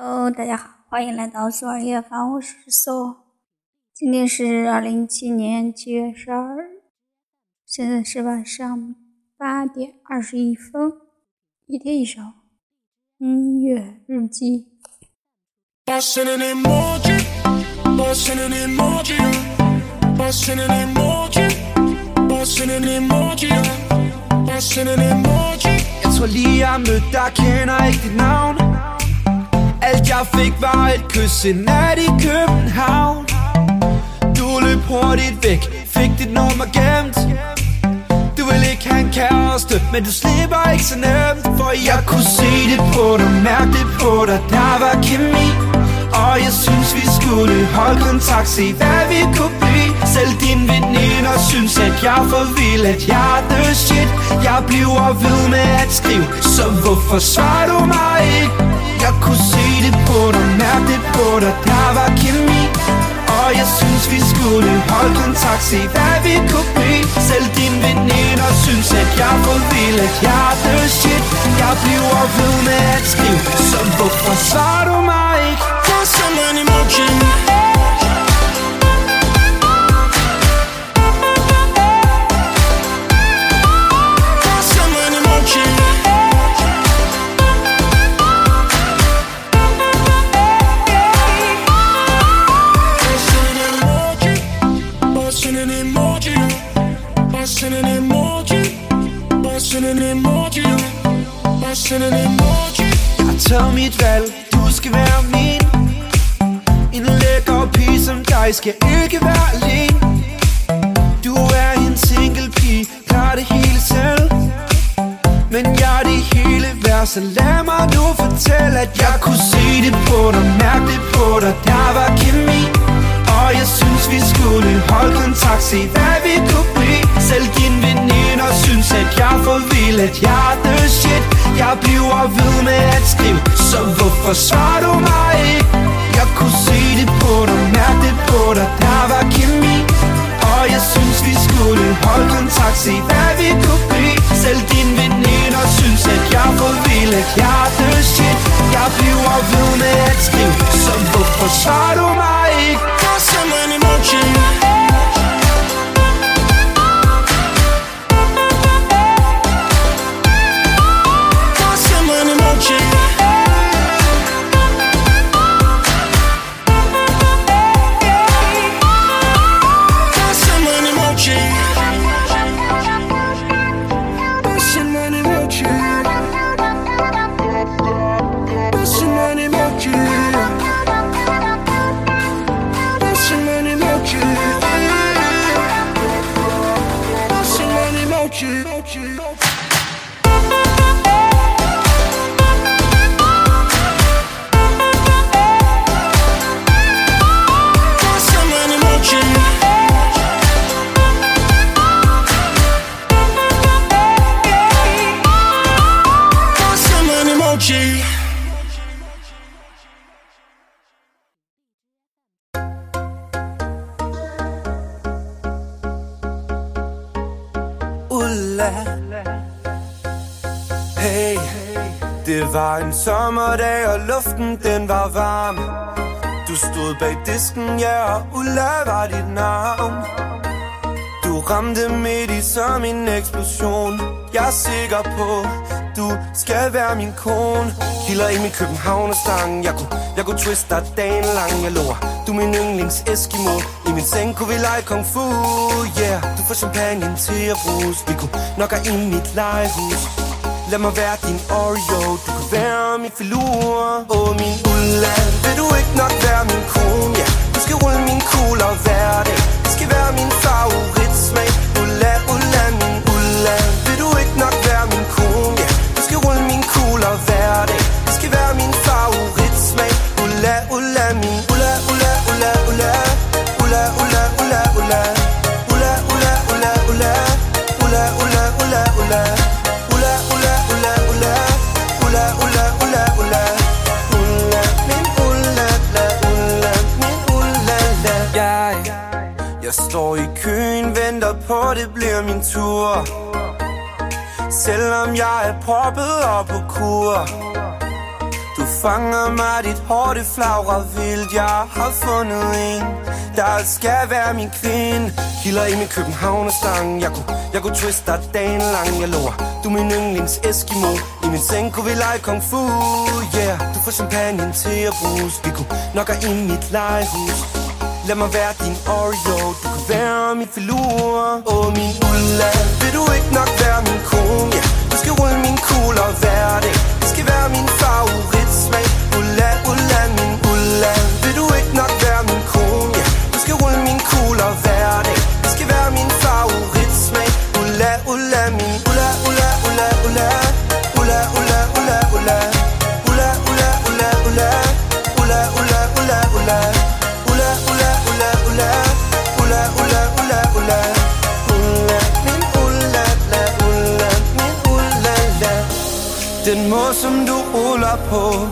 Hello，大家好，欢迎来到苏尔夜房，我是苏。今天是二零一七年七月十二日，现在是晚上八点二十一分。一天一首音乐日记。Jeg tror lige jeg mødte dig, kender ikke dit navn Alt jeg fik var et kys en nat i København. Du løb hurtigt væk, fik dit nummer gemt. Du vil ikke have en kæreste, men du slipper ikke så nemt. For jeg kunne se det på dig, mærke det på dig, der var kemi. Og jeg synes vi skulle holde kontakt, se hvad vi kunne blive. Selv dine veninder synes at jeg for vild, at jeg er the shit. Jeg bliver ved med at skrive, så hvorfor svarer du mig ikke? Jeg kunne se det på dig, mærke det på dig, der var kemi Og jeg synes vi skulle holde kontakt, se hvad vi kunne blive. Selv dine veninder synes at jeg får vild, at jeg er the shit. Jeg bliver ved med at skrive, så hvorfor svarer du mig ikke? Mig Bustin' en emoji. Jeg har taget mit valg, du skal være min. En lækker pige som dig skal ikke være alene. Du er en single pige, klarer det hele selv. Men jeg er det hele værd, så lad mig nu fortælle At jeg kunne se det på dig, mærke det på dig, der var kemi Og jeg synes vi skulle holde kontakt, se hvad vi kunne blive. Selv dine veninder synes at jeg får vild, at jeg er jeg bliver ved med at skrive, så hvorfor svarer du mig ikke? Jeg kunne se det på dig, mærke det på dig, der var kemi Ulla. Hey, det var en sommerdag, og luften den var varm. Du stod bag disken, ja, og Ulla var dit navn. Du ramte midt i som en eksplosion. Jeg er sikker på, du skal være min kone. Kilder i min Københavnerstang Jeg kunne, jeg kunne twiste dig dagen lang. Jeg lover, du er min yndlings Eskimo. I min seng kunne vi lege kung fu Yeah, du får champagne til at bruse Vi kunne nok have ind i mit legehus. Lad mig være din Oreo. Du kan være min filur. Åh oh, min Ulla Vil du ikke nok ula min ula ula ula ula. Ula ula ula ula. Ula ula ula ula. Ula ula ula ula. Ula ula ula ula. Ula ula ula ula. Ula min ula la, ula. Min ula la. Jeg, jeg står i køen, venter på, det bliver min tur. Selvom jeg er proppet op på kur. Du fanger mig, dit hårde flagrer vildt Jeg har fundet en, der skal være min kvinde. Kilder i min københavnerstang Jeg kunne, jeg kunne twiste dig dagen lang. Jeg lover, du er min yndlings Eskimo. I min seng kunne vi lege kung fu Yeah, du får champagne til at bruges Vi kunne nok i mit legehus. Lad mig være din Oreo. Du kan være min filur Åh, min bobler på.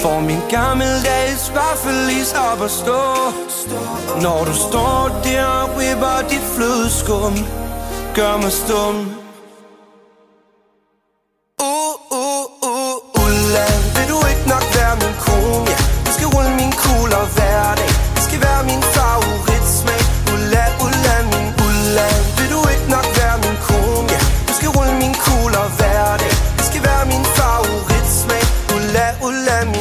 Får min gammeldags vaffelis op at stå. Når du står der og whipper dit flødeskum Gør mig stum. Uh, uh, uh, Ulla Vil du ikke nok være min kone, ja skal rulle min kugler hver skal være min favoritsmag Ulla, Ulla, min Ulla Vil du ikke nok være min kone, ja skal rulle min kugler hver let me